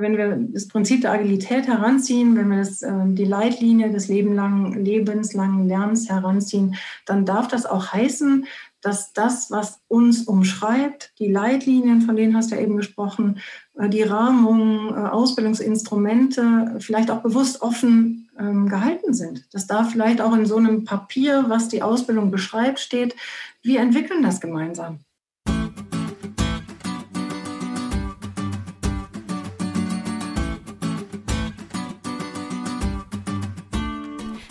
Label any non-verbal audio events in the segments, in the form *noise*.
wenn wir das Prinzip der Agilität heranziehen, wenn wir das, äh, die Leitlinie des lebenslangen, lebenslangen Lernens heranziehen, dann darf das auch heißen, dass das, was uns umschreibt, die Leitlinien, von denen hast du ja eben gesprochen, äh, die Rahmung, äh, Ausbildungsinstrumente vielleicht auch bewusst offen ähm, gehalten sind. Dass da vielleicht auch in so einem Papier, was die Ausbildung beschreibt, steht, wir entwickeln das gemeinsam.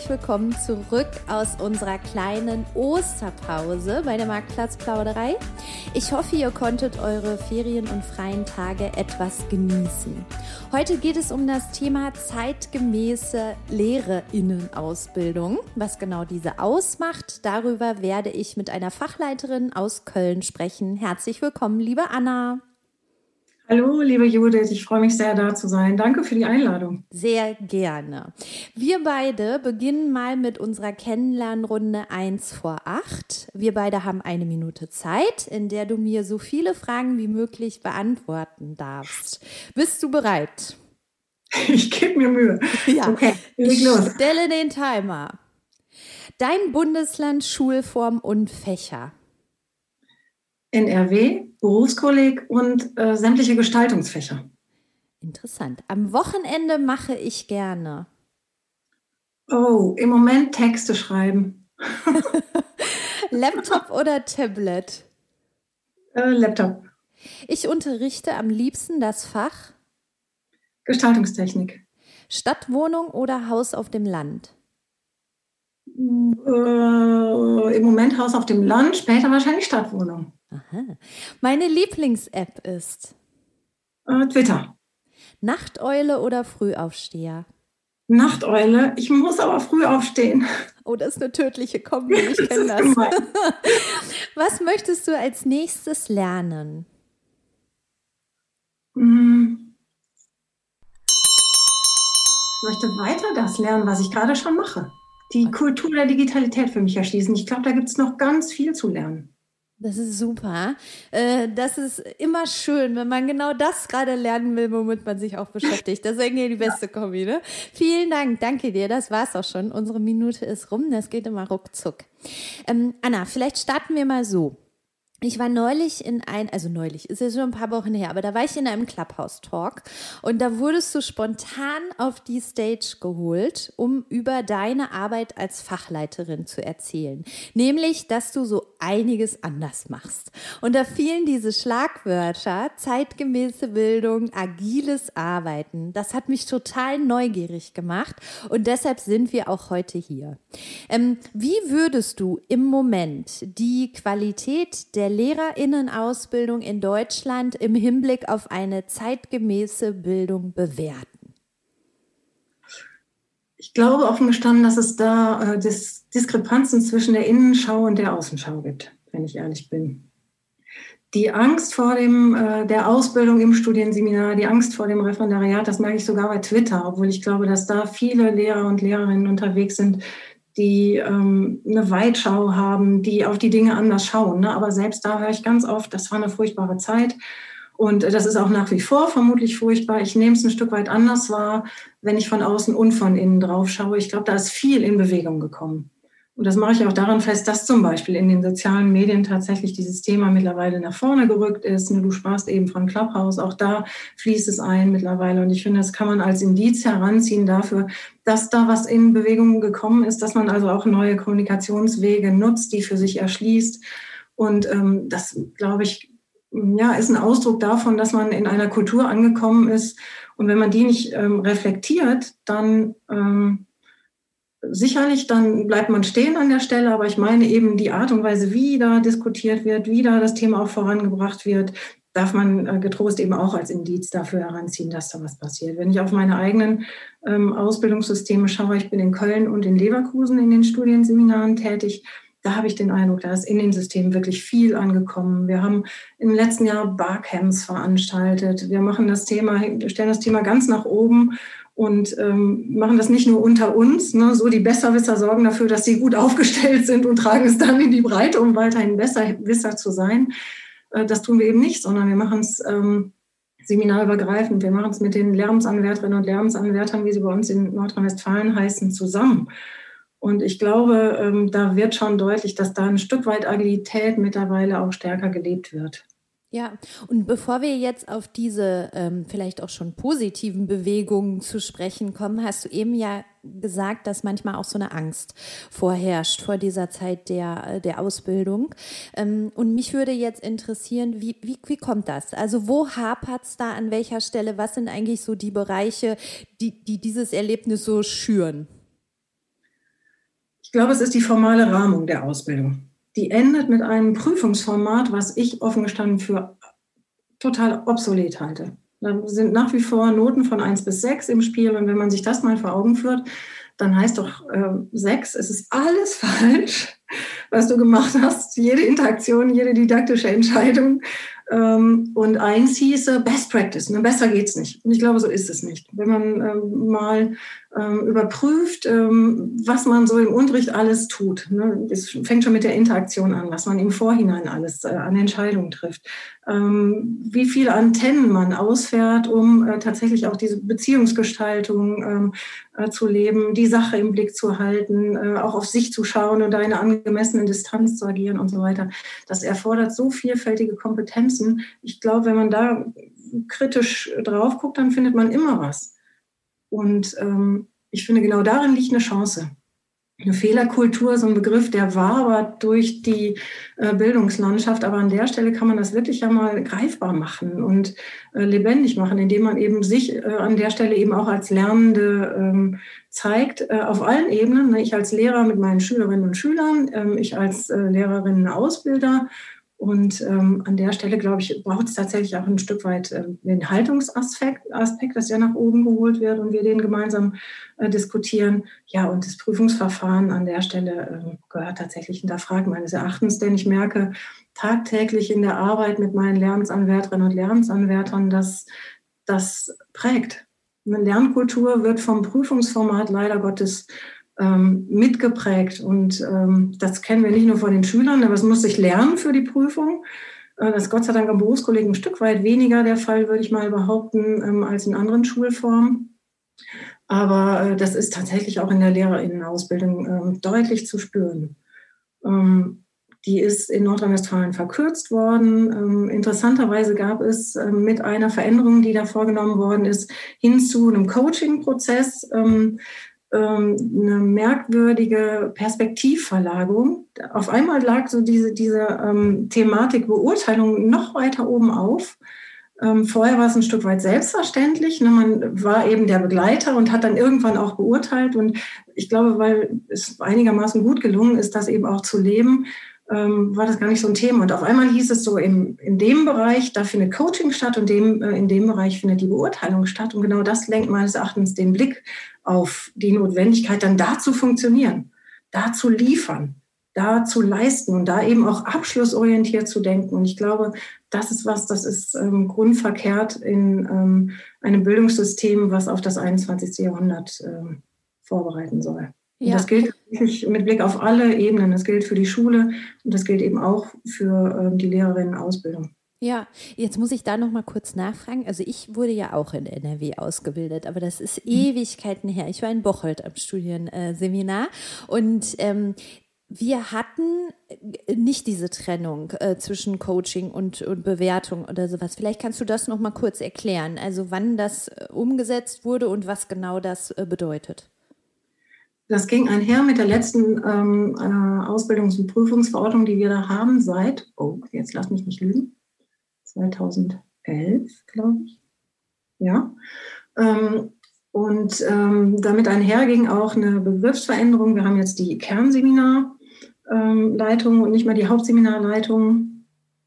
Herzlich willkommen zurück aus unserer kleinen Osterpause bei der Marktplatzplauderei. Ich hoffe, ihr konntet eure Ferien und freien Tage etwas genießen. Heute geht es um das Thema zeitgemäße Lehrerinnenausbildung. Was genau diese ausmacht, darüber werde ich mit einer Fachleiterin aus Köln sprechen. Herzlich willkommen, liebe Anna. Hallo, liebe Judith, ich freue mich sehr, da zu sein. Danke für die Einladung. Sehr gerne. Wir beide beginnen mal mit unserer Kennenlernrunde 1 vor 8. Wir beide haben eine Minute Zeit, in der du mir so viele Fragen wie möglich beantworten darfst. Bist du bereit? *laughs* Ich gebe mir Mühe. Ja, okay, ich los. stelle den Timer. Dein Bundesland, Schulform und Fächer. NRW, Berufskolleg und äh, sämtliche Gestaltungsfächer. Interessant. Am Wochenende mache ich gerne. Oh, im Moment Texte schreiben. *laughs* Laptop oder Tablet? Äh, Laptop. Ich unterrichte am liebsten das Fach Gestaltungstechnik. Stadtwohnung oder Haus auf dem Land? Äh, Im Moment Haus auf dem Land, später wahrscheinlich Stadtwohnung. Aha. Meine Lieblings-App ist äh, Twitter. Nachteule oder Frühaufsteher? Nachteule. Ich muss aber früh aufstehen. Oh, das ist eine tödliche Kombi. *laughs* Ich kenne das. *laughs* Was möchtest du als nächstes lernen? Hm. Ich möchte weiter das lernen, was ich gerade schon mache. Die Kultur der Digitalität für mich erschließen. Ich glaube, da gibt es noch ganz viel zu lernen. Das ist super. Äh, das ist immer schön, wenn man genau das gerade lernen will, womit man sich auch beschäftigt. Das ist irgendwie die beste Kombi, ne? Vielen Dank, danke dir. Das war's auch schon. Unsere Minute ist rum. Das geht immer ruckzuck. Ähm, Anna, vielleicht starten wir mal so. Ich war neulich in ein, also neulich, ist ja schon ein paar Wochen her, aber da war ich in einem Clubhouse-Talk und da wurdest du spontan auf die Stage geholt, um über deine Arbeit als Fachleiterin zu erzählen. Nämlich, dass du so einiges anders machst. Und da fielen diese Schlagwörter, zeitgemäße Bildung, agiles Arbeiten. Das hat mich total neugierig gemacht und deshalb sind wir auch heute hier. Ähm, wie würdest du im Moment die Qualität der Lehrerinnenausbildung in Deutschland im Hinblick auf eine zeitgemäße Bildung bewerten? Ich glaube offen gestanden, dass es da äh, Dis Diskrepanzen zwischen der Innenschau und der Außenschau gibt, wenn ich ehrlich bin. Die Angst vor dem, äh, der Ausbildung im Studienseminar, die Angst vor dem Referendariat, das merke ich sogar bei Twitter, obwohl ich glaube, dass da viele Lehrer und Lehrerinnen unterwegs sind, die ähm, eine Weitschau haben, die auf die Dinge anders schauen. Ne? Aber selbst da höre ich ganz oft, das war eine furchtbare Zeit. Und das ist auch nach wie vor vermutlich furchtbar. Ich nehme es ein Stück weit anders wahr, wenn ich von außen und von innen drauf schaue. Ich glaube, da ist viel in Bewegung gekommen. Und das mache ich auch daran fest, dass zum Beispiel in den sozialen Medien tatsächlich dieses Thema mittlerweile nach vorne gerückt ist. Du sprachst eben von Clubhouse, auch da fließt es ein mittlerweile. Und ich finde, das kann man als Indiz heranziehen dafür, dass da was in Bewegung gekommen ist, dass man also auch neue Kommunikationswege nutzt, die für sich erschließt. Und ähm, das, glaube ich, ja, ist ein Ausdruck davon, dass man in einer Kultur angekommen ist. Und wenn man die nicht ähm, reflektiert, dann ähm, sicherlich, dann bleibt man stehen an der Stelle, aber ich meine eben die Art und Weise, wie da diskutiert wird, wie da das Thema auch vorangebracht wird, darf man äh, getrost eben auch als Indiz dafür heranziehen, dass da was passiert. Wenn ich auf meine eigenen ähm, Ausbildungssysteme schaue, ich bin in Köln und in Leverkusen in den Studienseminaren tätig, da habe ich den Eindruck, da ist in den Systemen wirklich viel angekommen. Wir haben im letzten Jahr Barcamps veranstaltet. Wir machen das Thema, stellen das Thema ganz nach oben und ähm, machen das nicht nur unter uns. Ne? So die Besserwisser sorgen dafür, dass sie gut *laughs* aufgestellt sind und tragen es dann in die Breite, um weiterhin Besserwisser zu sein. Äh, das tun wir eben nicht, sondern wir machen es ähm, seminarübergreifend. Wir machen es mit den Lärmsanwärterinnen und Lärmsanwärtern, wie sie bei uns in Nordrhein-Westfalen heißen, zusammen. Und ich glaube, ähm, da wird schon deutlich, dass da ein Stück weit Agilität mittlerweile auch stärker gelebt wird. Ja, und bevor wir jetzt auf diese ähm, vielleicht auch schon positiven Bewegungen zu sprechen kommen, hast du eben ja gesagt, dass manchmal auch so eine Angst vorherrscht vor dieser Zeit der, der Ausbildung. Ähm, und mich würde jetzt interessieren, wie, wie, wie kommt das? Also wo hapert es da, an welcher Stelle? Was sind eigentlich so die Bereiche, die, die dieses Erlebnis so schüren? Ich glaube, es ist die formale Rahmung der Ausbildung die endet mit einem Prüfungsformat, was ich offen gestanden für total obsolet halte. Da sind nach wie vor Noten von 1 bis 6 im Spiel. Und wenn man sich das mal vor Augen führt, dann heißt doch äh, 6, es ist alles *laughs* falsch, was du gemacht hast. Jede Interaktion, jede didaktische Entscheidung ähm, und eins hieße Best Practice, ne? besser geht's nicht. Und ich glaube, so ist es nicht. Wenn man ähm, mal überprüft, ähm, was man so im Unterricht alles tut. Ne? Es fängt schon mit der Interaktion an, was man im Vorhinein alles äh, an Entscheidungen trifft. Ähm, wie viele Antennen man ausfährt, um äh, tatsächlich auch diese Beziehungsgestaltung ähm, äh, zu leben, die Sache im Blick zu halten, auch auf sich zu schauen und eine angemessene Distanz zu agieren und so weiter. Das erfordert so vielfältige Kompetenzen. Ich glaube, wenn man da kritisch drauf guckt, dann findet man immer was. Und ähm, ich finde, genau darin liegt eine Chance. Eine Fehlerkultur, so ein Begriff, der war aber durch die äh, Bildungslandschaft. Aber an der Stelle kann man das wirklich ja mal greifbar machen und äh, lebendig machen, indem man eben sich äh, an der Stelle eben auch als Lernende ähm, zeigt, äh, auf allen Ebenen. Ne? Ich als Lehrer mit meinen Schülerinnen und Schülern, ähm, ich als äh, Lehrerinnen Ausbilder und ähm, an der Stelle, glaube ich, braucht es tatsächlich auch ein Stück weit äh, den Haltungsaspekt, Aspekt, dass der nach oben geholt wird und wir den gemeinsam äh, diskutieren. Ja, und das Prüfungsverfahren an der Stelle äh, gehört tatsächlich hinterfragt meines Erachtens, denn ich merke tagtäglich in der Arbeit mit meinen Lernsanwärterinnen und Lernsanwärtern, dass das prägt. Eine Lernkultur wird vom Prüfungsformat leider Gottes ähm, mitgeprägt. Und ähm, das kennen wir nicht nur von den Schülern, aber es muss sich lernen für die Prüfung. Äh, das ist Gott sei Dank am Berufskollegen ein Stück weit weniger der Fall, würde ich mal behaupten, ähm, als in anderen Schulformen. Aber äh, das ist tatsächlich auch in der Lehrerinnenausbildung ähm, deutlich zu spüren. Ähm, die ist in Nordrhein-Westfalen verkürzt worden. Ähm, interessanterweise gab es mit einer Veränderung, die da vorgenommen worden ist, hin zu einem Coaching-Prozess, ähm, eine merkwürdige Perspektivverlagerung. Auf einmal lag so diese, diese ähm, Thematik Beurteilung noch weiter oben auf. Ähm, vorher war es ein Stück weit selbstverständlich. Ne? Man war eben der Begleiter und hat dann irgendwann auch beurteilt. Und ich glaube, weil es einigermaßen gut gelungen ist, das eben auch zu leben, ähm, war das gar nicht so ein Thema. Und auf einmal hieß es so, im, in dem Bereich, da findet Coaching statt und dem, äh, in dem Bereich findet die Beurteilung statt. Und genau das lenkt meines Erachtens den Blick auf die Notwendigkeit, dann da zu funktionieren, da zu liefern, da zu leisten und da eben auch abschlussorientiert zu denken. Und ich glaube, das ist was, das ist ähm, grundverkehrt in ähm, einem Bildungssystem, was auf das 21. Jahrhundert ähm, vorbereiten soll. Ja. das gilt mit Blick auf alle Ebenen. Das gilt für die Schule und das gilt eben auch für ähm, die Lehrerinnenausbildung. Ja, jetzt muss ich da noch mal kurz nachfragen. Also ich wurde ja auch in NRW ausgebildet, aber das ist mhm. Ewigkeiten her. Ich war in Bocholt am Studienseminar und ähm, wir hatten nicht diese Trennung äh, zwischen Coaching und, und Bewertung oder sowas. Vielleicht kannst du das noch mal kurz erklären. Also wann das äh, umgesetzt wurde und was genau das äh, bedeutet. Das ging einher mit der letzten ähm, äh, Ausbildungs- und Prüfungsverordnung, die wir da haben seit, oh, jetzt lass mich nicht lügen, 2011, glaube ich. Ja. Ähm, und ähm, damit einher ging auch eine Begriffsveränderung. Wir haben jetzt die Kernseminarleitung und nicht mehr die Hauptseminarleitung.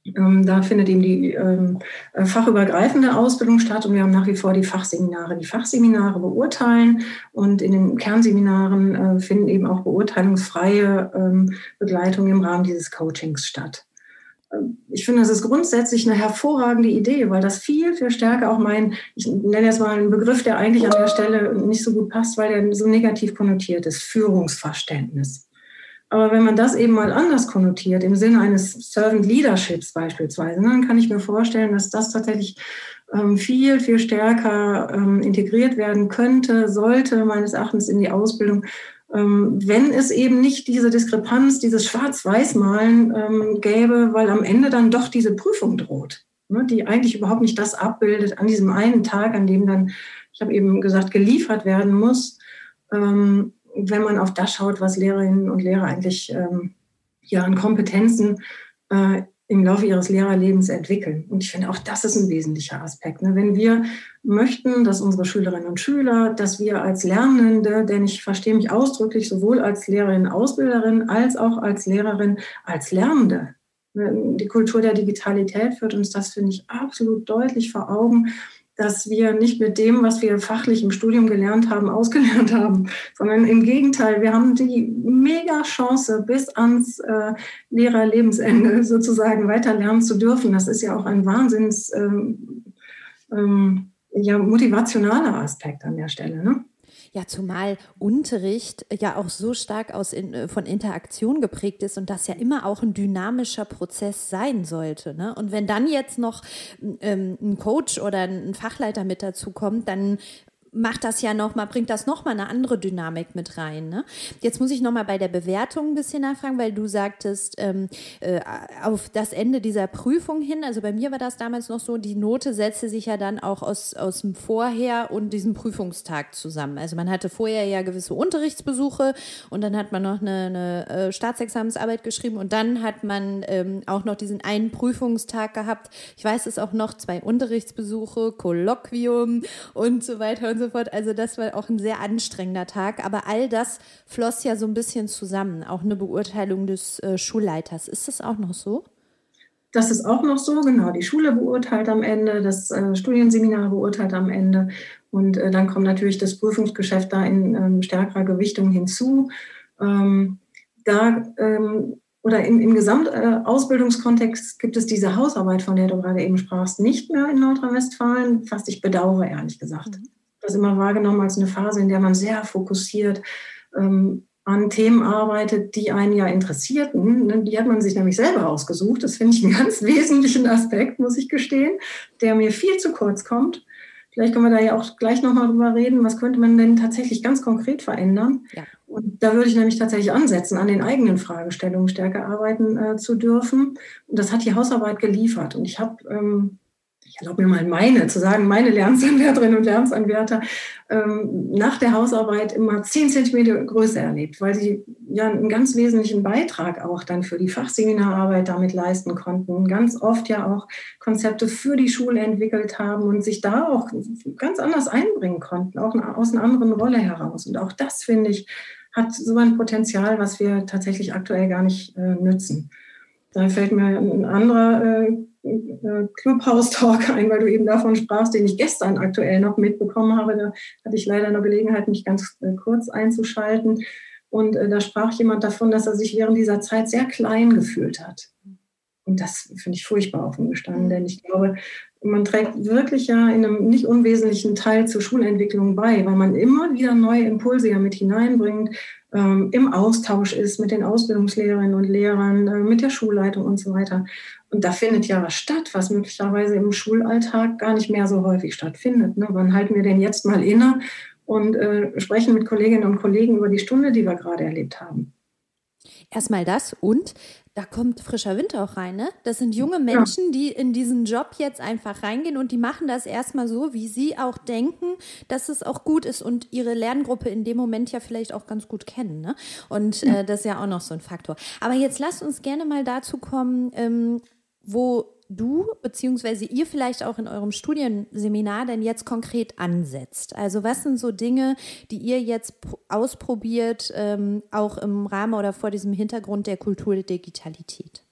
Ähm, da findet eben die ähm, äh, fachübergreifende Ausbildung statt und wir haben nach wie vor die Fachseminare. Die Fachseminare beurteilen und in den Kernseminaren äh, finden eben auch beurteilungsfreie ähm, Begleitung im Rahmen dieses Coachings statt. Ich finde, das ist grundsätzlich eine hervorragende Idee, weil das viel, viel stärker auch mein, ich nenne jetzt mal einen Begriff, der eigentlich an der Stelle nicht so gut passt, weil der so negativ konnotiert ist, Führungsverständnis. Aber wenn man das eben mal anders konnotiert, im Sinne eines Servant Leaderships beispielsweise, ne, dann kann ich mir vorstellen, dass das tatsächlich ähm, viel, viel stärker ähm, integriert werden könnte, sollte meines Erachtens in die Ausbildung, ähm, wenn es eben nicht diese Diskrepanz, dieses Schwarz-Weiß-Malen gäbe, weil am Ende dann doch diese Prüfung droht, ne, die eigentlich überhaupt nicht das abbildet an diesem einen Tag, an dem dann, ich habe eben gesagt, geliefert werden muss wenn man auf das schaut, was Lehrerinnen und Lehrer eigentlich ähm, ja an Kompetenzen äh, im Laufe ihres Lehrerlebens entwickeln. Und ich finde, auch das ist ein wesentlicher Aspekt. Ne? Wenn wir möchten, dass unsere Schülerinnen und Schüler, dass wir als Lernende, denn ich verstehe mich ausdrücklich sowohl als Lehrerin, Ausbilderin, als auch als Lehrerin, als Lernende. Ne? Die Kultur der Digitalität führt uns das, finde ich, absolut deutlich vor Augen dass wir nicht mit dem, was wir fachlich im Studium gelernt haben, ausgelernt haben, sondern im Gegenteil, wir haben die mega Chance, bis ans äh, Lehrerlebensende *laughs* sozusagen weiter lernen zu dürfen. Das ist ja auch ein wahnsinns ähm, ähm, ja, motivationaler Aspekt an der Stelle. Ne? Ja, zumal Unterricht ja auch so stark aus in, äh, von Interaktion geprägt ist und das ja immer auch ein dynamischer Prozess sein sollte. Ne? Und wenn dann jetzt noch ähm, ein Coach oder ein Fachleiter mit dazu kommt, dann macht das ja noch mal, bringt das noch mal eine andere Dynamik mit rein. Ne? Jetzt muss ich noch mal bei der Bewertung ein bisschen nachfragen, weil du sagtest, ähm, äh, auf das Ende dieser Prüfung hin, also bei mir war das damals noch so, die Note setzte sich ja dann auch aus, aus dem Vorher und diesem Prüfungstag zusammen. Also man hatte vorher ja gewisse Unterrichtsbesuche und dann hat man noch eine, eine äh, Staatsexamensarbeit geschrieben und dann hat man ähm, auch noch diesen einen Prüfungstag gehabt. Ich weiß es auch noch, zwei Unterrichtsbesuche, Kolloquium und so weiter und so so fort. Also das war auch ein sehr anstrengender Tag. Aber all das floss ja so ein bisschen zusammen. Auch eine Beurteilung des äh, Schulleiters. Ist das auch noch so? Das ist auch noch so, genau. Die Schule beurteilt am Ende, das äh, Studienseminar beurteilt am Ende. Und äh, dann kommt natürlich das Prüfungsgeschäft da in ähm, stärkerer Gewichtung hinzu. Ähm, da ähm, oder im, im Gesamtausbildungskontext gibt es diese Hausarbeit, von der du gerade eben sprachst, nicht mehr in Nordrhein-Westfalen, was ich bedauere, ehrlich gesagt. Mhm das immer wahrgenommen als eine Phase, in der man sehr fokussiert ähm, an Themen arbeitet, die einen ja interessierten. Ne, die hat man sich nämlich selber ausgesucht. Das finde ich einen ganz *laughs* wesentlichen Aspekt, muss ich gestehen, der mir viel zu kurz kommt. Vielleicht können wir da ja auch gleich nochmal drüber reden, was könnte man denn tatsächlich ganz konkret verändern. Ja. Und da würde ich nämlich tatsächlich ansetzen, an den eigenen Fragestellungen stärker arbeiten äh, zu dürfen. Und das hat die Hausarbeit geliefert. Und ich habe ähm, ich erlaube mir mal meine, zu sagen, meine Lernsanwärterinnen und Lernsanwärter ähm, nach der Hausarbeit immer zehn Zentimeter größer erlebt, weil sie ja einen ganz wesentlichen Beitrag auch dann für die Fachseminararbeit damit leisten konnten, ganz oft ja auch Konzepte für die Schule entwickelt haben und sich da auch ganz anders einbringen konnten, auch aus einer anderen Rolle heraus. Und auch das, finde ich, hat so ein Potenzial, was wir tatsächlich aktuell gar nicht äh, nützen. Da fällt mir ein anderer äh, Clubhouse-Talk ein, weil du eben davon sprachst, den ich gestern aktuell noch mitbekommen habe. Da hatte ich leider noch Gelegenheit, mich ganz äh, kurz einzuschalten. Und äh, da sprach jemand davon, dass er sich während dieser Zeit sehr klein gefühlt hat. Und das finde ich furchtbar offen gestanden, denn ich glaube, man trägt wirklich ja in einem nicht unwesentlichen Teil zur Schulentwicklung bei, weil man immer wieder neue Impulse ja mit hineinbringt, ähm, im Austausch ist mit den Ausbildungslehrerinnen und Lehrern, äh, mit der Schulleitung und so weiter. Und da findet ja was statt, was möglicherweise im Schulalltag gar nicht mehr so häufig stattfindet. Ne? Wann halten wir denn jetzt mal inne und äh, sprechen mit Kolleginnen und Kollegen über die Stunde, die wir gerade erlebt haben? Erstmal das und da kommt frischer Wind auch rein, ne? Das sind junge Menschen, ja. die in diesen Job jetzt einfach reingehen und die machen das erstmal so, wie sie auch denken, dass es auch gut ist und ihre Lerngruppe in dem Moment ja vielleicht auch ganz gut kennen, ne? Und ja. äh, das ist ja auch noch so ein Faktor. Aber jetzt lasst uns gerne mal dazu kommen, ähm, wo du beziehungsweise ihr vielleicht auch in eurem Studienseminar denn jetzt konkret ansetzt? Also was sind so Dinge, die ihr jetzt ausprobiert, ähm, auch im Rahmen oder vor diesem Hintergrund der Kultur der Digitalität?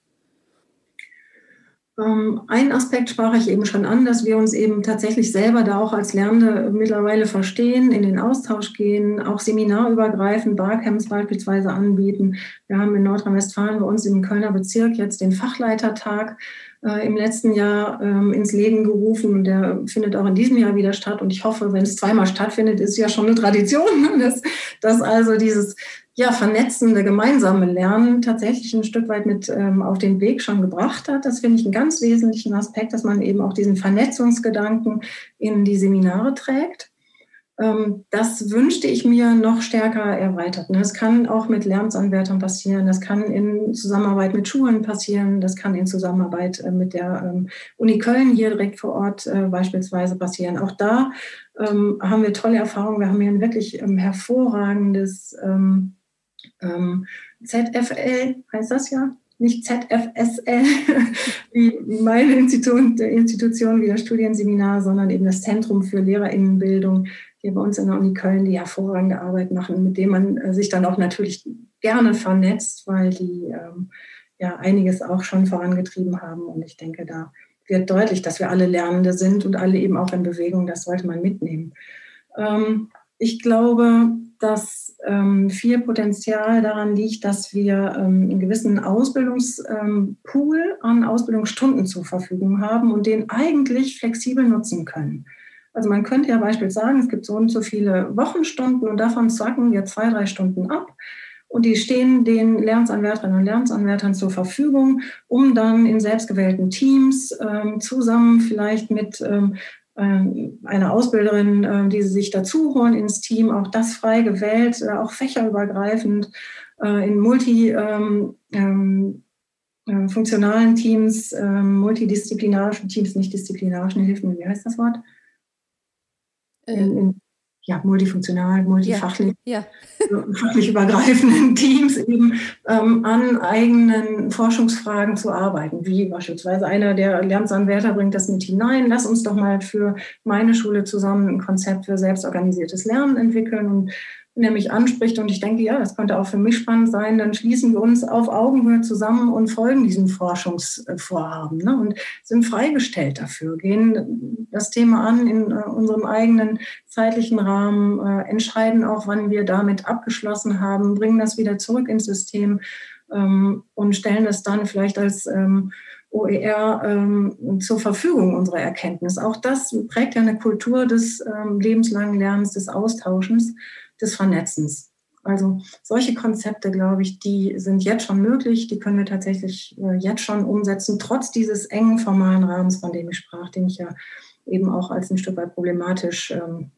Ähm, ein Aspekt sprach ich eben schon an, dass wir uns eben tatsächlich selber da auch als Lernende mittlerweile verstehen, in den Austausch gehen, auch seminarübergreifend Barcamps beispielsweise anbieten. Wir haben in Nordrhein-Westfalen bei uns im Kölner Bezirk jetzt den Fachleitertag äh, im letzten Jahr ähm, ins Leben gerufen und der findet auch in diesem Jahr wieder statt. Und ich hoffe, wenn es zweimal stattfindet, ist ja schon eine Tradition, *laughs* dass, dass also dieses ja, vernetzende, gemeinsame Lernen tatsächlich ein Stück weit mit ähm, auf den Weg schon gebracht hat. Das finde ich einen ganz wesentlichen Aspekt, dass man eben auch diesen Vernetzungsgedanken in die Seminare trägt. Ähm, das wünschte ich mir noch stärker erweitert. Das kann auch mit Lernsanwärtern passieren, das kann in Zusammenarbeit mit Schulen passieren, das kann in Zusammenarbeit äh, mit der ähm, Uni Köln hier direkt vor Ort äh, beispielsweise passieren. Auch da ähm, haben wir tolle Erfahrungen. Wir haben hier ein wirklich hervorragendes ZFL heißt das ja, nicht ZFSL, *laughs* wie meine Institution, Institution wie das Studienseminar, sondern eben das Zentrum für Lehrerinnenbildung hier bei uns in der Uni Köln, die hervorragende Arbeit machen, mit dem man äh, sich dann auch natürlich gerne vernetzt, weil die ähm, ja einiges auch schon vorangetrieben haben. Und ich denke, da wird deutlich, dass wir alle Lernende sind und alle eben auch in Bewegung. Das sollte man mitnehmen. Ähm, ich glaube, dass ähm, viel Potenzial daran liegt, dass wir ähm, einen gewissen Ausbildungspool ähm, an Ausbildungsstunden zur Verfügung haben und den eigentlich flexibel nutzen können. Also man könnte ja beispielsweise sagen, es gibt so und so viele Wochenstunden und davon zacken wir zwei, drei Stunden ab. Und die stehen den Lernsanwärterinnen und Lernsanwärtern zur Verfügung, um dann in selbstgewählten Teams ähm, zusammen vielleicht mit ähm, ähm, eine Ausbilderin, äh, die sie sich dazu holen ins Team, auch das frei gewählt, äh, auch fächerübergreifend äh, in multi ähm, ähm, funktionalen Teams, multidisziplinarischen Teams, nicht disziplinarischen, hilf mir, wie heißt das Wort? In, in ja, multifunktional, multifachlich, ja, ja. *laughs* fachlich übergreifenden *laughs* Teams eben ähm, an eigenen Forschungsfragen zu arbeiten, wie beispielsweise einer der Lernsanwärter bringt das mit hinein, lass uns doch mal für meine Schule zusammen ein Konzept für selbstorganisiertes Lernen entwickeln und wenn er mich anspricht. Und ich denke, ja, das könnte auch für mich spannend sein, dann schließen wir uns auf Augenhöhe zusammen und folgen diesem Forschungsvorhaben ne, und sind freigestellt dafür, gehen das Thema an in äh, unserem eigenen zeitlichen Rahmen, äh, entscheiden auch, wann wir damit abgeschlossen haben, bringen das wieder zurück ins System ähm, und stellen das dann vielleicht als ähm, OER ähm, zur Verfügung unserer Erkenntnis. Auch das prägt ja eine Kultur des ähm, lebenslangen Lernens, des Austauschens des Vernetzens. Also solche Konzepte, glaube ich, die sind jetzt schon möglich, die können wir tatsächlich äh, jetzt schon umsetzen, trotz dieses engen formalen Rahmens, von dem ich sprach, den ich ja eben auch als ein Stück weit problematisch ähm,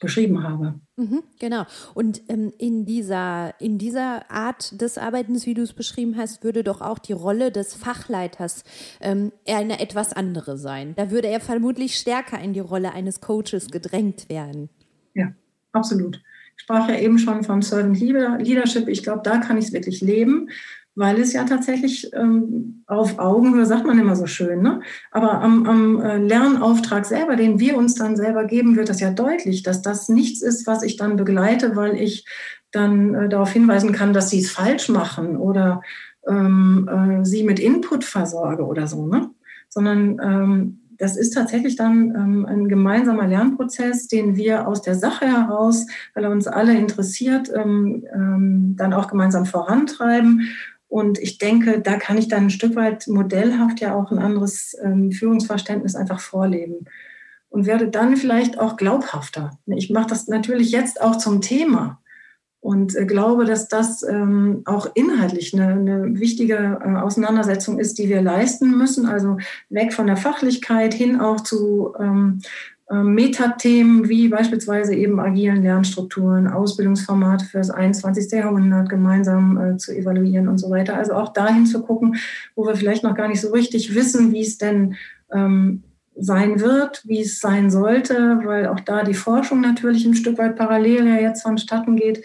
beschrieben habe. Mhm, genau. Und ähm, in, dieser, in dieser Art des Arbeitens, wie du es beschrieben hast, würde doch auch die Rolle des Fachleiters ähm, eine etwas andere sein. Da würde er vermutlich stärker in die Rolle eines Coaches gedrängt werden. Ja, absolut sprach ja eben schon vom Servant Leadership. Ich glaube, da kann ich es wirklich leben, weil es ja tatsächlich ähm, auf Augenhöhe, sagt man immer so schön, ne? aber am, am äh, Lernauftrag selber, den wir uns dann selber geben, wird das ja deutlich, dass das nichts ist, was ich dann begleite, weil ich dann äh, darauf hinweisen kann, dass sie es falsch machen oder ähm, äh, sie mit Input versorge oder so, ne? sondern ähm, das ist tatsächlich dann ähm, ein gemeinsamer Lernprozess, den wir aus der Sache heraus, weil er uns alle interessiert, ähm, ähm, dann auch gemeinsam vorantreiben. Und ich denke, da kann ich dann ein Stück weit modellhaft ja auch ein anderes ähm, Führungsverständnis einfach vorleben und werde dann vielleicht auch glaubhafter. Ich mache das natürlich jetzt auch zum Thema und äh, glaube, dass das ähm, auch inhaltlich eine, eine wichtige äh, Auseinandersetzung ist, die wir leisten müssen. Also weg von der Fachlichkeit hin auch zu ähm, äh, Metathemen wie beispielsweise eben agilen Lernstrukturen, Ausbildungsformate für das 21. Jahrhundert gemeinsam äh, zu evaluieren und so weiter. Also auch dahin zu gucken, wo wir vielleicht noch gar nicht so richtig wissen, wie es denn ähm, sein wird, wie es sein sollte, weil auch da die Forschung natürlich ein Stück weit parallel ja jetzt vonstatten geht.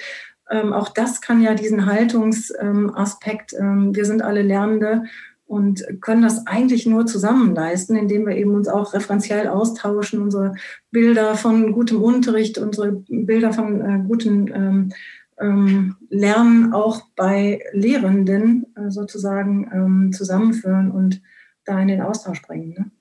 Ähm, auch das kann ja diesen Haltungsaspekt, ähm, wir sind alle Lernende und können das eigentlich nur zusammen leisten, indem wir eben uns auch referenziell austauschen, unsere Bilder von gutem Unterricht, unsere Bilder von äh, gutem ähm, ähm, Lernen auch bei Lehrenden äh, sozusagen ähm, zusammenführen und da in den Austausch bringen. Ne?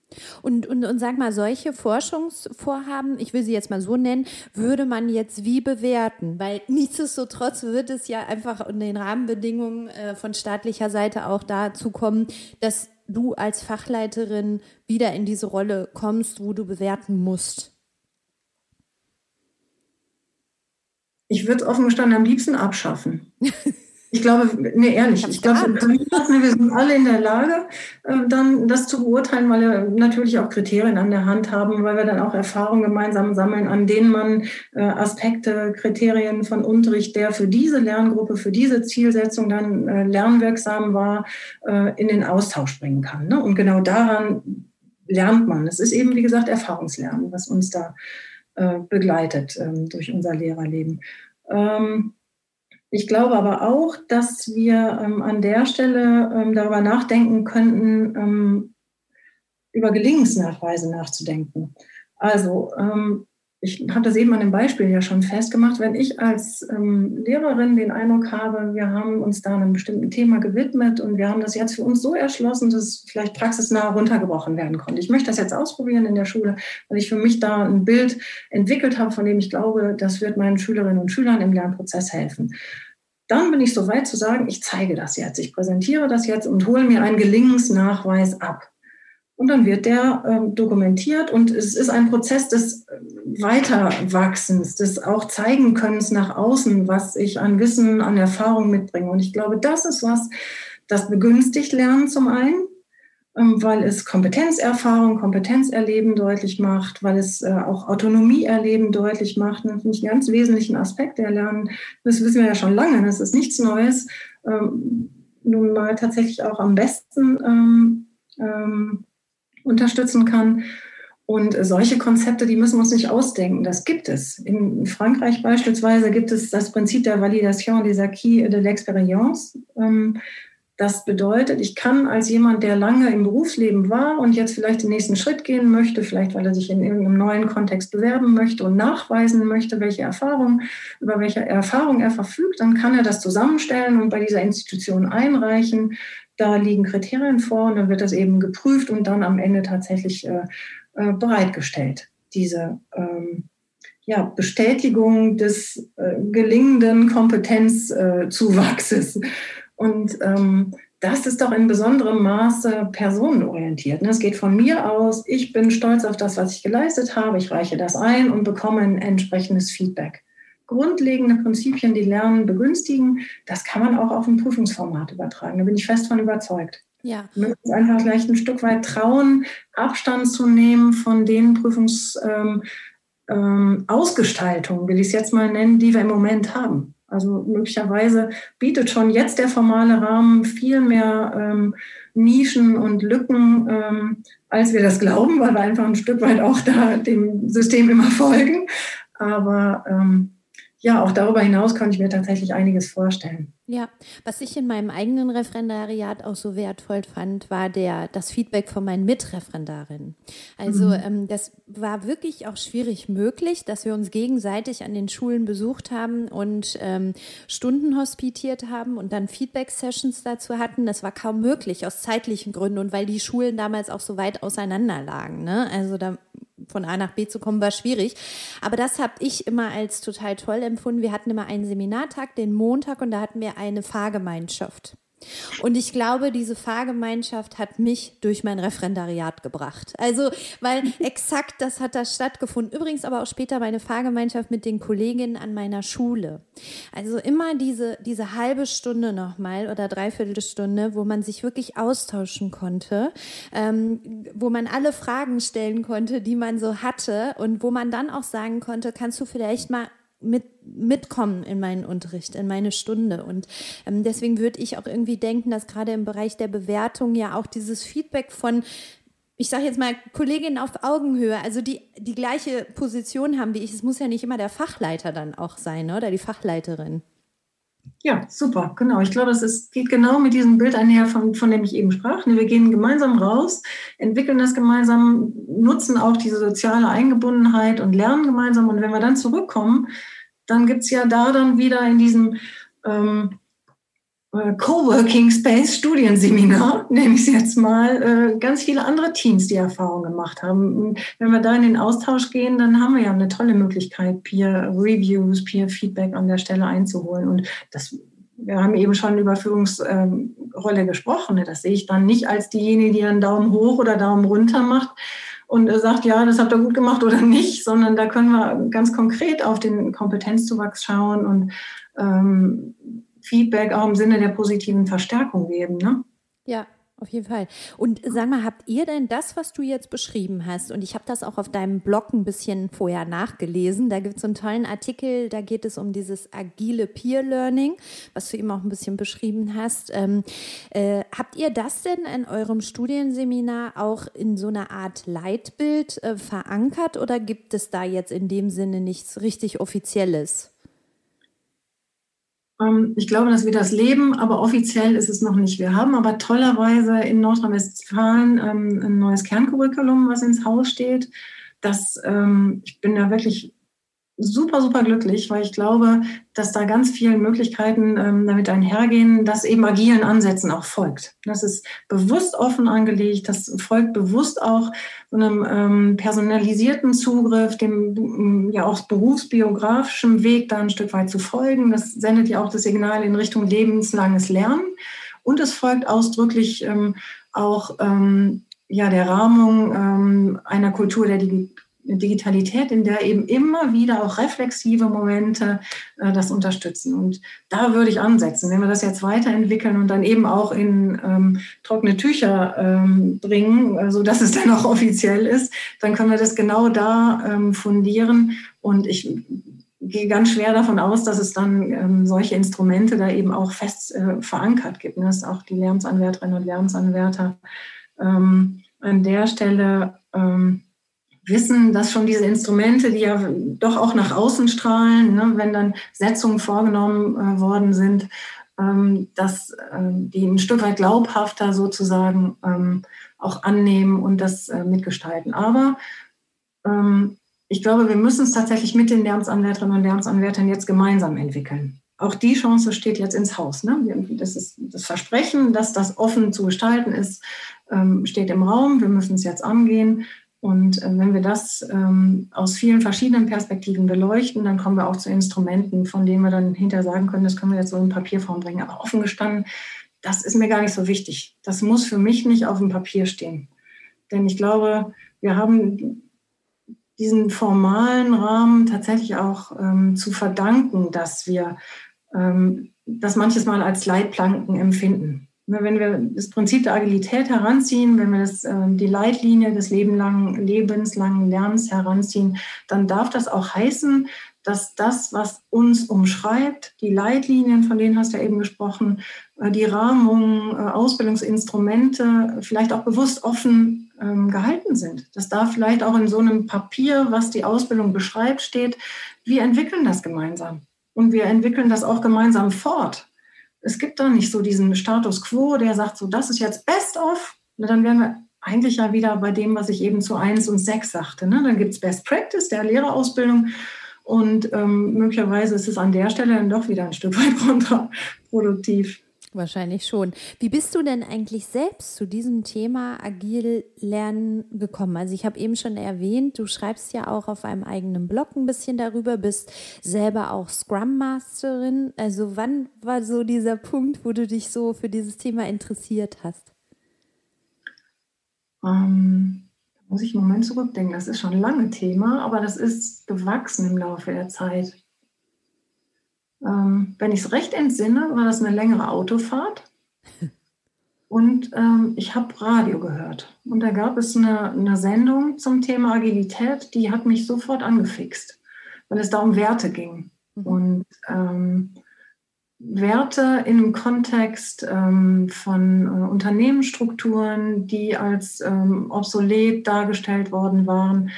Und, und, und sag mal, solche Forschungsvorhaben, ich will sie jetzt mal so nennen, würde man jetzt wie bewerten? Weil nichtsdestotrotz wird es ja einfach in den Rahmenbedingungen äh, von staatlicher Seite auch dazu kommen, dass du als Fachleiterin wieder in diese Rolle kommst, wo du bewerten musst. Ich würde offen gestanden am liebsten abschaffen. *laughs* Ich glaube, nee, ehrlich, ich, ich glaube, wir sind alle in der Lage, äh, dann das zu beurteilen, weil wir natürlich auch Kriterien an der Hand haben, weil wir dann auch Erfahrungen gemeinsam sammeln, an denen man äh, Aspekte, Kriterien von Unterricht, der für diese Lerngruppe, für diese Zielsetzung dann äh, lernwirksam war, in den Austausch bringen kann. Ne? Und genau daran lernt man. Es ist eben, wie gesagt, Erfahrungslernen, was uns da begleitet ähm, durch unser Lehrerleben. Ähm, ich glaube aber auch, dass wir ähm, an der Stelle ähm, darüber nachdenken könnten, ähm, über Gelingensnachweise nachzudenken. Also ähm, ich habe das eben an dem Beispiel ja schon festgemacht, wenn ich als ähm, Lehrerin den Eindruck habe, wir haben uns da einem bestimmten Thema gewidmet und wir haben das jetzt für uns so erschlossen, dass es vielleicht praxisnah runtergebrochen werden konnte. Ich möchte das jetzt ausprobieren in der Schule, weil ich für mich da ein Bild entwickelt habe, von dem ich glaube, das wird meinen Schülerinnen und Schülern im Lernprozess helfen. Dann bin ich so weit zu sagen, ich zeige das jetzt, ich präsentiere das jetzt und hole mir einen Gelingensnachweis ab. Und dann wird der ähm, dokumentiert und es ist ein Prozess des äh, Weiterwachsens, des auch zeigen Könnens nach außen, was ich an Wissen, an Erfahrung mitbringe. Und ich glaube, das ist was, das begünstigt Lernen zum einen, ähm, weil es Kompetenzerfahrung, Kompetenzerleben deutlich macht, weil es äh, auch Autonomieerleben deutlich macht. Das finde ich einen ganz wesentlichen Aspekt der Lernen. Das wissen wir ja schon lange, das ist nichts Neues. Ähm, nun mal tatsächlich auch am besten ähm, ähm, unterstützen kann. Und solche Konzepte, die müssen wir uns nicht ausdenken. Das gibt es. In Frankreich beispielsweise gibt es das Prinzip der Validation des acquis de l'expérience. Das bedeutet, ich kann als jemand, der lange im Berufsleben war und jetzt vielleicht den nächsten Schritt gehen möchte, vielleicht weil er sich in irgendeinem neuen Kontext bewerben möchte und nachweisen möchte, welche Erfahrung, über welche Erfahrung er verfügt, dann kann er das zusammenstellen und bei dieser Institution einreichen. Da liegen Kriterien vor und dann wird das eben geprüft und dann am Ende tatsächlich äh, äh, bereitgestellt. Diese ähm, ja, Bestätigung des äh, gelingenden Kompetenzzuwachses. Und ähm, das ist doch in besonderem Maße personenorientiert. Ne? Es geht von mir aus, ich bin stolz auf das, was ich geleistet habe, ich reiche das ein und bekomme ein entsprechendes Feedback grundlegende Prinzipien, die Lernen begünstigen, das kann man auch auf ein Prüfungsformat übertragen. Da bin ich fest von überzeugt. Ja. Wir müssen uns einfach vielleicht ein Stück weit trauen, Abstand zu nehmen von den Prüfungsausgestaltungen, ähm, ähm, will ich es jetzt mal nennen, die wir im Moment haben. Also möglicherweise bietet schon jetzt der formale Rahmen viel mehr ähm, Nischen und Lücken, ähm, als wir das glauben, weil wir einfach ein Stück weit auch da dem System immer folgen. Aber ähm, ja, auch darüber hinaus kann ich mir tatsächlich einiges vorstellen. Ja, was ich in meinem eigenen Referendariat auch so wertvoll fand, war der, das Feedback von meinen Mitreferendarinnen. Also mhm. ähm, das war wirklich auch schwierig möglich, dass wir uns gegenseitig an den Schulen besucht haben und ähm, Stunden hospitiert haben und dann Feedback-Sessions dazu hatten. Das war kaum möglich aus zeitlichen Gründen und weil die Schulen damals auch so weit auseinander lagen. Ne? Also da von A nach B zu kommen, war schwierig. Aber das habe ich immer als total toll empfunden. Wir hatten immer einen Seminartag, den Montag, und da hatten wir eine Fahrgemeinschaft. Und ich glaube, diese Fahrgemeinschaft hat mich durch mein Referendariat gebracht. Also, weil *laughs* exakt das hat da stattgefunden. Übrigens aber auch später meine Fahrgemeinschaft mit den Kolleginnen an meiner Schule. Also immer diese, diese halbe Stunde nochmal oder dreiviertel Stunde, wo man sich wirklich austauschen konnte, ähm, wo man alle Fragen stellen konnte, die man so hatte und wo man dann auch sagen konnte, kannst du vielleicht mal mit, mitkommen in meinen Unterricht, in meine Stunde. Und ähm, deswegen würde ich auch irgendwie denken, dass gerade im Bereich der Bewertung ja auch dieses Feedback von ich sage jetzt mal, Kolleginnen auf Augenhöhe, also die die gleiche Position haben wie ich. Es muss ja nicht immer der Fachleiter dann auch sein, oder die Fachleiterin. Ja, super, genau. Ich glaube, es geht genau mit diesem Bild einher, von, von dem ich eben sprach. Wir gehen gemeinsam raus, entwickeln das gemeinsam, nutzen auch diese soziale Eingebundenheit und lernen gemeinsam. Und wenn wir dann zurückkommen, dann gibt es ja da dann wieder in diesem ähm, äh, Coworking Space Studienseminar, *laughs* nehme ich es jetzt mal, äh, ganz viele andere Teams die Erfahrung gemacht haben. Wenn wir da in den Austausch gehen, dann haben wir ja eine tolle Möglichkeit, Peer Reviews, Peer Feedback an der Stelle einzuholen. Und das, wir haben eben schon über Führungsrolle gesprochen. Ne? Das sehe ich dann nicht als diejenige, die einen Daumen hoch oder Daumen runter macht und sagt, ja, das habt ihr gut gemacht oder nicht, sondern da können wir ganz konkret auf den Kompetenzzuwachs schauen und ähm, Feedback auch im Sinne der positiven Verstärkung geben. Ne? Ja, auf jeden Fall. Und sag mal, habt ihr denn das, was du jetzt beschrieben hast, und ich habe das auch auf deinem Blog ein bisschen vorher nachgelesen, da gibt es einen tollen Artikel, da geht es um dieses agile Peer Learning, was du eben auch ein bisschen beschrieben hast. Ähm, äh, habt ihr das denn in eurem Studienseminar auch in so einer Art Leitbild äh, verankert oder gibt es da jetzt in dem Sinne nichts richtig Offizielles? Ähm, ich glaube, dass wir das leben, aber offiziell ist es noch nicht. Wir haben aber tollerweise in Nordrhein-Westfalen ähm, ein neues Kerncurriculum, was ins Haus steht. Das, ähm, ich bin da wirklich super, super glücklich, weil ich glaube, dass da ganz viele Möglichkeiten ähm, damit einhergehen, dass eben agilen Ansätzen auch folgt. Das ist bewusst offen angelegt, das folgt bewusst auch so einem ähm, personalisierten Zugriff, dem ja auch berufsbiografischen Weg da ein Stück weit zu folgen. Das sendet ja auch das Signal in Richtung lebenslanges Lernen. Und es folgt ausdrücklich ähm, auch ähm, ja, der Rahmung ähm, einer Kultur der Digitalisierung Digitalität, in der eben immer wieder auch reflexive Momente äh, das unterstützen. Und da würde ich ansetzen, wenn wir das jetzt weiterentwickeln und dann eben auch in ähm, trockene Tücher ähm, bringen, äh, so dass es dann auch offiziell ist, dann können wir das genau da ähm, fundieren. Und ich gehe ganz schwer davon aus, dass es dann ähm, solche Instrumente da eben auch fest äh, verankert gibt, ne? dass auch die Lernsanwärterinnen und Lernsanwärter ähm, an der Stelle ähm, wissen, dass schon diese Instrumente, die ja doch auch nach außen strahlen, ne, wenn dann Setzungen vorgenommen äh, worden sind, ähm, dass ähm, die ein Stück weit glaubhafter sozusagen ähm, auch annehmen und das äh, mitgestalten. Aber ähm, ich glaube, wir müssen es tatsächlich mit den Lernsanwärterinnen und Lernsanwärtern jetzt gemeinsam entwickeln. Auch die Chance steht jetzt ins Haus. Ne? Das ist das Versprechen, dass das offen zu gestalten ist, ähm, steht im Raum. Wir müssen es jetzt angehen. Und äh, wenn wir das ähm, aus vielen verschiedenen Perspektiven beleuchten, dann kommen wir auch zu Instrumenten, von denen wir dann hinterher sagen können, das können wir jetzt so in Papierform bringen. Aber offen gestanden, das ist mir gar nicht so wichtig. Das muss für mich nicht auf dem Papier stehen. Denn ich glaube, wir haben diesen formalen Rahmen tatsächlich auch ähm, zu verdanken, dass wir ähm, das manches Mal als Leitplanken empfinden. Wenn wir das Prinzip der Agilität heranziehen, wenn wir das, ähm, die Leitlinie des lebenslangen, lebenslangen Lernens heranziehen, dann darf das auch heißen, dass das, was uns umschreibt, die Leitlinien, von denen hast du ja eben gesprochen, äh, die Rahmung, äh, Ausbildungsinstrumente vielleicht auch bewusst offen ähm, gehalten sind. Dass da vielleicht auch in so einem Papier, was die Ausbildung beschreibt, steht, wir entwickeln das gemeinsam. Und wir entwickeln das auch gemeinsam fort es gibt da nicht so diesen Status quo, der sagt, so, das ist jetzt best of. Na, dann wären wir eigentlich ja wieder bei dem, was ich eben zu 1 und 6 sagte. Ne? Dann gibt es Best Practice der Lehrerausbildung und ähm, möglicherweise ist es an der Stelle dann doch wieder ein Stück weit *laughs* kontraproduktiv. Wahrscheinlich schon. Wie bist du denn eigentlich selbst zu diesem Thema agil lernen gekommen? Also ich habe eben schon erwähnt, du schreibst ja auch auf einem eigenen Blog ein bisschen darüber, bist selber auch Scrum Masterin. Also wann war so dieser Punkt, wo du dich so für dieses Thema interessiert hast? Ähm, da muss ich einen Moment zurückdenken. Das ist schon ein langes Thema, aber das ist gewachsen im Laufe der Zeit. Ähm, wenn ich es recht entsinne, war das eine längere Autofahrt. *laughs* Und ähm, ich habe Radio gehört. Und da gab es eine, eine, Sendung zum Thema Agilität, die hat mich sofort angefixt, weil es da um Werte ging. Mhm. Und ähm, Werte im Kontext ähm, von äh, Unternehmensstrukturen, die als ähm, obsolet dargestellt worden waren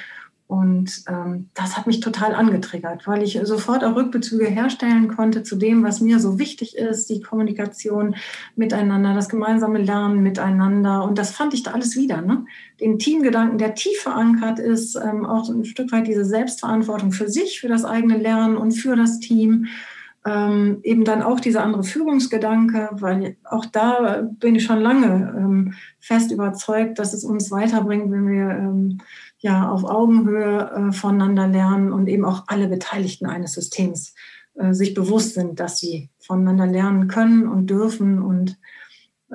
und ähm, das hat mich total angetriggert, weil ich sofort auch Rückbezüge herstellen konnte zu dem, was mir so wichtig ist, die Kommunikation miteinander, das gemeinsame Lernen miteinander. Und das fand ich da alles wieder. Ne? Den Teamgedanken, der tief verankert ist, ähm, auch ein Stück weit diese Selbstverantwortung für sich, für das eigene Lernen und für das Team. ähm, eben dann auch dieser andere Führungsgedanke, weil auch da bin ich schon lange ähm, fest überzeugt, dass es uns weiterbringt, wenn wir ähm, ja auf Augenhöhe äh, voneinander lernen und eben auch alle Beteiligten eines Systems äh, sich bewusst sind, dass sie voneinander lernen können und dürfen und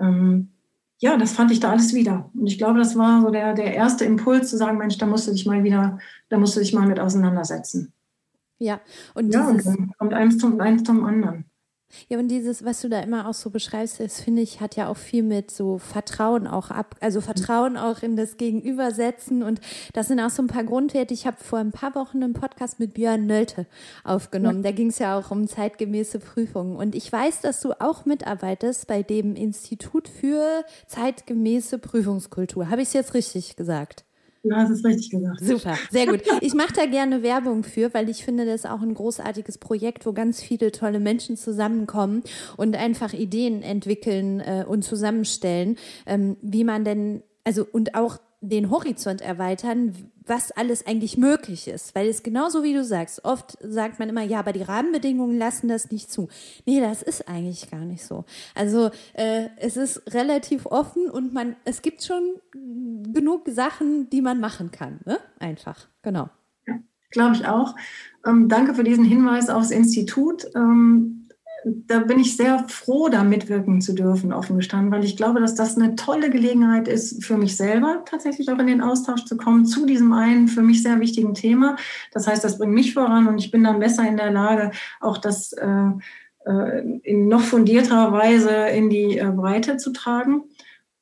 ähm, ja, das fand ich da alles wieder. Und ich glaube, das war so der, der erste Impuls zu sagen, Mensch, da musst du dich mal wieder, da musst du dich mal mit auseinandersetzen. Ja, und, ja, und dann kommt eins zum, eins zum anderen. Ja, und dieses, was du da immer auch so beschreibst, das finde ich, hat ja auch viel mit so Vertrauen auch ab, also Vertrauen auch in das Gegenübersetzen. Und das sind auch so ein paar Grundwerte. Ich habe vor ein paar Wochen einen Podcast mit Björn Nölte aufgenommen. Da ging es ja auch um zeitgemäße Prüfungen. Und ich weiß, dass du auch mitarbeitest bei dem Institut für zeitgemäße Prüfungskultur. Habe ich es jetzt richtig gesagt? Du hast es richtig gesagt. Super, sehr gut. *laughs* Ich mache da gerne Werbung für, weil ich finde, das ist auch ein großartiges Projekt, wo ganz viele tolle Menschen zusammenkommen und einfach Ideen entwickeln äh, und zusammenstellen, ähm, wie man denn, also und auch den Horizont erweitern, was alles eigentlich möglich ist. Weil es genauso wie du sagst, oft sagt man immer, ja, aber die Rahmenbedingungen lassen das nicht zu. Nee, das ist eigentlich gar nicht so. Also äh, es ist relativ offen und man, es gibt schon genug Sachen, die man machen kann. Ne? Einfach, genau. Ja, Glaube ich auch. Ähm, danke für diesen Hinweis aufs Institut. Ähm, da bin ich sehr froh, da mitwirken zu dürfen, offen gestanden, weil ich glaube, dass das eine tolle Gelegenheit ist, für mich selber tatsächlich auch in den Austausch zu kommen zu diesem einen für mich sehr wichtigen Thema. Das heißt, das bringt mich voran und ich bin dann besser in der Lage, auch das äh, äh in noch fundierterer Weise in die äh, Breite zu tragen.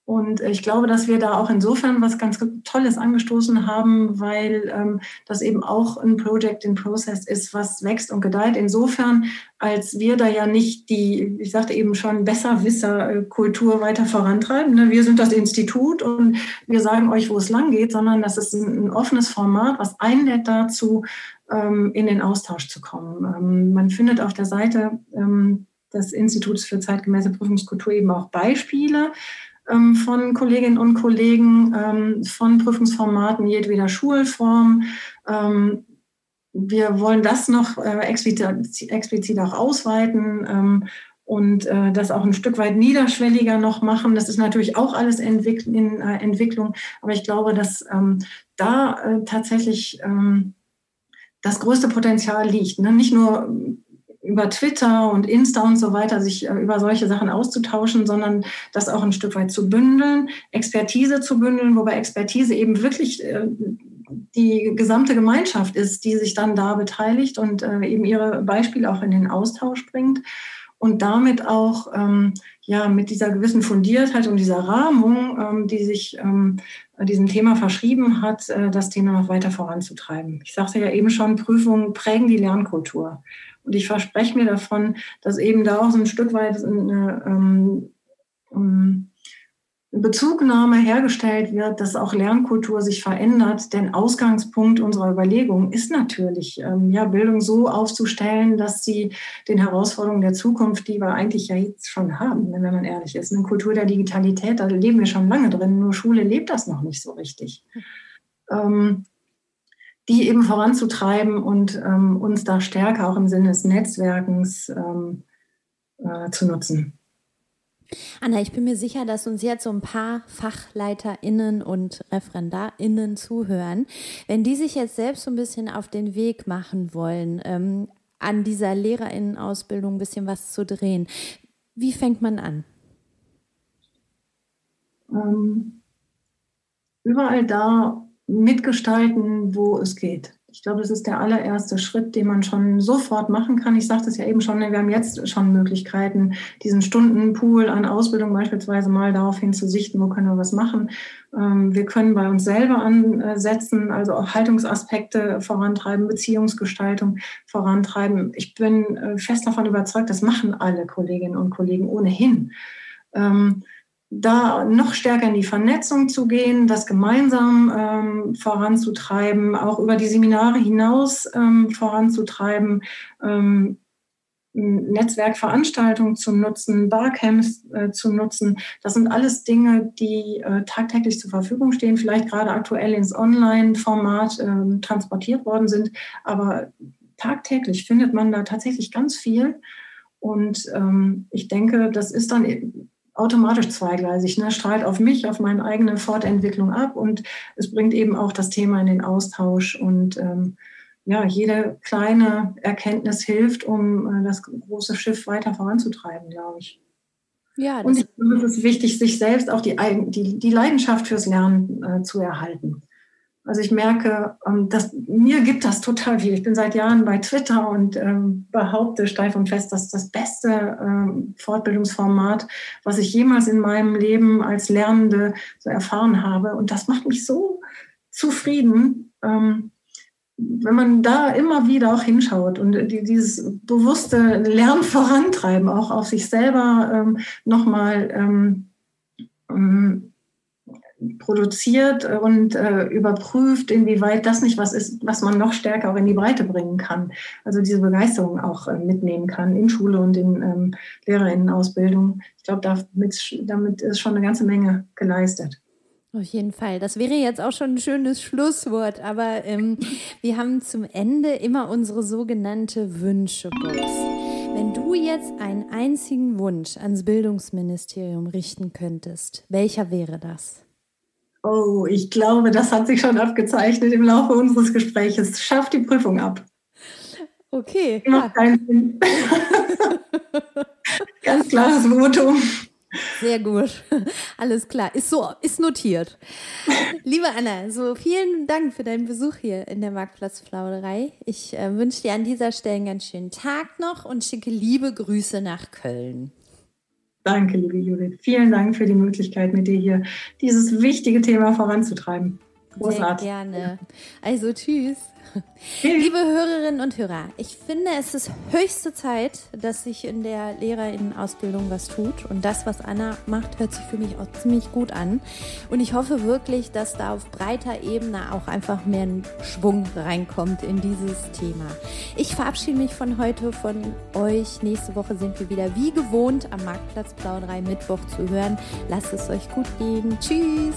Und ich glaube, dass wir da auch insofern was ganz Tolles angestoßen haben, weil ähm, das eben auch ein Project in Process ist, was wächst und gedeiht. Insofern, als wir da ja nicht die, ich sagte eben schon, Besserwisser-Kultur weiter vorantreiben. Ne? Wir sind das Institut und wir sagen euch, wo es lang geht, sondern das ist ein, offenes Format, was einlädt dazu, ähm, in den Austausch zu kommen. Ähm, man findet auf der Seite ähm, des Instituts für zeitgemäße Prüfungskultur eben auch Beispiele von Kolleginnen und Kollegen, ähm, von Prüfungsformaten jedweder Schulform. Ähm, wir wollen das noch äh, explizit, auch ausweiten und äh, das auch ein Stück weit niederschwelliger noch machen. Das ist natürlich auch alles in äh, Entwicklung, aber ich glaube, dass da tatsächlich das größte Potenzial liegt. Ne? Nicht nur über Twitter und Insta und so weiter sich äh, über solche Sachen auszutauschen, sondern das auch ein Stück weit zu bündeln, Expertise zu bündeln, wobei Expertise eben wirklich äh, die gesamte Gemeinschaft ist, die sich dann da beteiligt und äh, eben ihre Beispiele auch in den Austausch bringt und damit auch ähm, ja mit dieser gewissen Fundiertheit und dieser Rahmung, ähm, die sich ähm, diesem Thema verschrieben hat, das Thema noch weiter voranzutreiben. Ich sagte ja eben schon, Prüfungen prägen die Lernkultur. Und ich verspreche mir davon, dass eben da auch so ein Stück weit eine, ähm, eine Bezugnahme hergestellt wird, dass auch Lernkultur sich verändert. Denn Ausgangspunkt unserer Überlegung ist natürlich, ähm, ja, Bildung so aufzustellen, dass sie den Herausforderungen der Zukunft, die wir eigentlich ja jetzt schon haben, wenn man ehrlich ist, eine Kultur der Digitalität, da leben wir schon lange drin, nur Schule lebt das noch nicht so richtig. Ähm, die eben voranzutreiben und ähm, uns da stärker auch im Sinne des Netzwerkens ähm, äh, zu nutzen. Anna, ich bin mir sicher, dass uns jetzt so ein paar FachleiterInnen und ReferendarInnen zuhören. Wenn die sich jetzt selbst so ein bisschen auf den Weg machen wollen, ähm, an dieser LehrerInnen-Ausbildung ein bisschen was zu drehen, wie fängt man an? Ähm, überall da, mitgestalten, wo es geht. Ich glaube, das ist der allererste Schritt, den man schon sofort machen kann. Ich sagte es ja eben schon, wir haben jetzt schon Möglichkeiten, diesen Stundenpool an Ausbildung beispielsweise mal daraufhin zu sichten, wo können wir was machen. Ähm, wir können bei uns selber ansetzen, also auch Haltungsaspekte vorantreiben, Beziehungsgestaltung vorantreiben. Ich bin äh, fest davon überzeugt, das machen alle Kolleginnen und Kollegen ohnehin ähm, da noch stärker in die Vernetzung zu gehen, das gemeinsam ähm, voranzutreiben, auch über die Seminare hinaus ähm, voranzutreiben, ähm, Netzwerkveranstaltungen zu nutzen, Barcamps äh, zu nutzen. Das sind alles Dinge, die äh, tagtäglich zur Verfügung stehen, vielleicht gerade aktuell ins Online-Format äh, transportiert worden sind, aber tagtäglich findet man da tatsächlich ganz viel. Und ähm, ich denke, das ist dann automatisch zweigleisig, ne? strahlt auf mich, auf meine eigene Fortentwicklung ab und es bringt eben auch das Thema in den Austausch und ähm, ja, jede kleine Erkenntnis hilft, um äh, das große Schiff weiter voranzutreiben, glaube ich. Ja, und ich glaube, es ist wichtig, sich selbst auch die, die, die Leidenschaft fürs Lernen äh, zu erhalten. Also ich merke, ähm, dass mir gibt das total viel. Ich bin seit Jahren bei Twitter und ähm, behaupte steif und fest, dass das beste ähm, Fortbildungsformat, was ich jemals in meinem Leben als Lernende so erfahren habe. Und das macht mich so zufrieden, wenn man da immer wieder auch hinschaut und die, dieses bewusste Lernen vorantreiben, auch auf sich selber nochmal produziert und äh, überprüft, inwieweit das nicht was ist, was man noch stärker auch in die Breite bringen kann. Also diese Begeisterung auch äh, mitnehmen kann in Schule und in ähm, Lehrerinnenausbildung. Ich glaube, damit, damit ist schon eine ganze Menge geleistet. Auf jeden Fall. Das wäre jetzt auch schon ein schönes Schlusswort, aber ähm, wir haben zum Ende immer unsere sogenannte Wünschebox. Wenn du jetzt einen einzigen Wunsch ans Bildungsministerium richten könntest, welcher wäre das? Oh, ich glaube, das hat sich schon abgezeichnet im Laufe unseres Gesprächs. Schaff die Prüfung ab. Okay. Macht ja. keinen Sinn. *laughs* Ganz klares Votum. Sehr gut. Alles klar. Ist so, ist notiert. Liebe Anna, so vielen Dank für deinen Besuch hier in der Marktplatzflauderei. Ich äh, wünsche dir an dieser Stelle einen ganz schönen Tag noch und schicke liebe Grüße nach Köln. Danke, liebe Judith. Vielen Dank für die Möglichkeit, mit dir hier dieses wichtige Thema voranzutreiben. Großartig. Sehr gerne. Also tschüss. Liebe Hörerinnen und Hörer, ich finde, es ist höchste Zeit, dass sich in der Lehrerinnenausbildung was tut. Und das, was Anna macht, hört sich für mich auch ziemlich gut an. Und ich hoffe wirklich, dass da auf breiter Ebene auch einfach mehr Schwung reinkommt in dieses Thema. Ich verabschiede mich von heute von euch. Nächste Woche sind wir wieder wie gewohnt am Marktplatz Plauderei Mittwoch zu hören. Lasst es euch gut gehen. Tschüss.